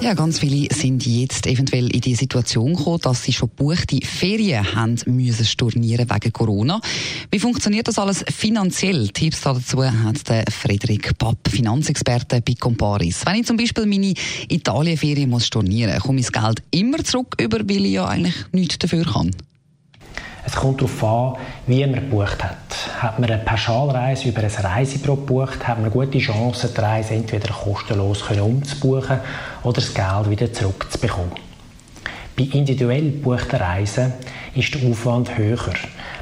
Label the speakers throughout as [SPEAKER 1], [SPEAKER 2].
[SPEAKER 1] ja, ganz viele sind jetzt eventuell in die Situation gekommen, dass sie schon buchte Ferien haben müssen stornieren wegen Corona. Wie funktioniert das alles finanziell? Tipps dazu hat der Frederik Papp, Finanzexperte bei Comparis. Wenn ich zum Beispiel meine Italienferien muss stornieren, komme ich das Geld immer zurück über, weil ich ja eigentlich nichts dafür kann.
[SPEAKER 2] Es kommt darauf an, wie man gebucht hat. Hat man eine Pauschalreise über ein Reisebüro gebucht, hat man gute Chancen, die Reise entweder kostenlos umzubuchen oder das Geld wieder zurückzubekommen. Bei individuell gebuchten Reisen ist der Aufwand höher.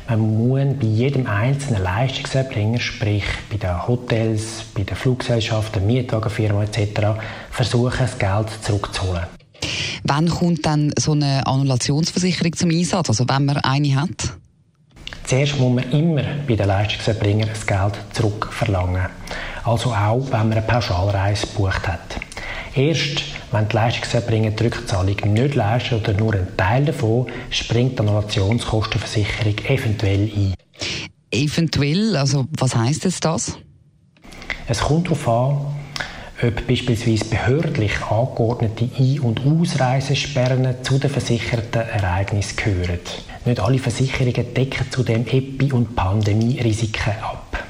[SPEAKER 2] Man muss bei jedem einzelnen Leistungserbringer, sprich bei den Hotels, bei den Fluggesellschaften, Mietwagenfirmen etc., versuchen, das Geld zurückzuholen.
[SPEAKER 1] Wann kommt dann so eine Annulationsversicherung zum Einsatz, also wenn man eine hat?
[SPEAKER 2] Zuerst muss man immer bei den Leistungserbringern das Geld zurückverlangen. Also auch, wenn man eine Pauschalreise gebucht hat. Erst wenn die Leistungserbringer die Rückzahlung nicht leisten oder nur einen Teil davon, springt die Annullationskostenversicherung eventuell ein.
[SPEAKER 1] Eventuell, also was heißt jetzt das?
[SPEAKER 2] Es kommt darauf an, ob beispielsweise behördlich angeordnete Ein- und Ausreisesperren zu den versicherten Ereignissen gehören. Nicht alle Versicherungen decken zudem Epi- und Pandemie-Risiken ab.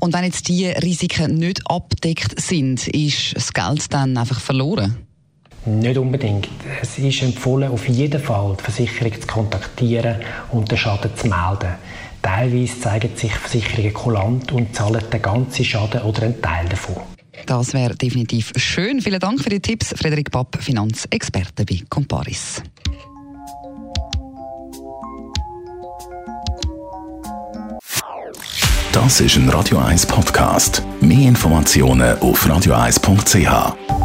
[SPEAKER 1] Und wenn jetzt diese Risiken nicht abdeckt sind, ist das Geld dann einfach verloren?
[SPEAKER 2] Nicht unbedingt. Es ist empfohlen, auf jeden Fall die Versicherung zu kontaktieren und den Schaden zu melden. Teilweise zeigen sich Versicherungen kulant und zahlen den ganzen Schaden oder einen Teil davon.
[SPEAKER 1] Das wäre definitiv schön. Vielen Dank für die Tipps, Frederik Papp, Finanzexperte bei Comparis.
[SPEAKER 3] Das ist ein Radio 1 Podcast. Mehr Informationen auf radio1.ch.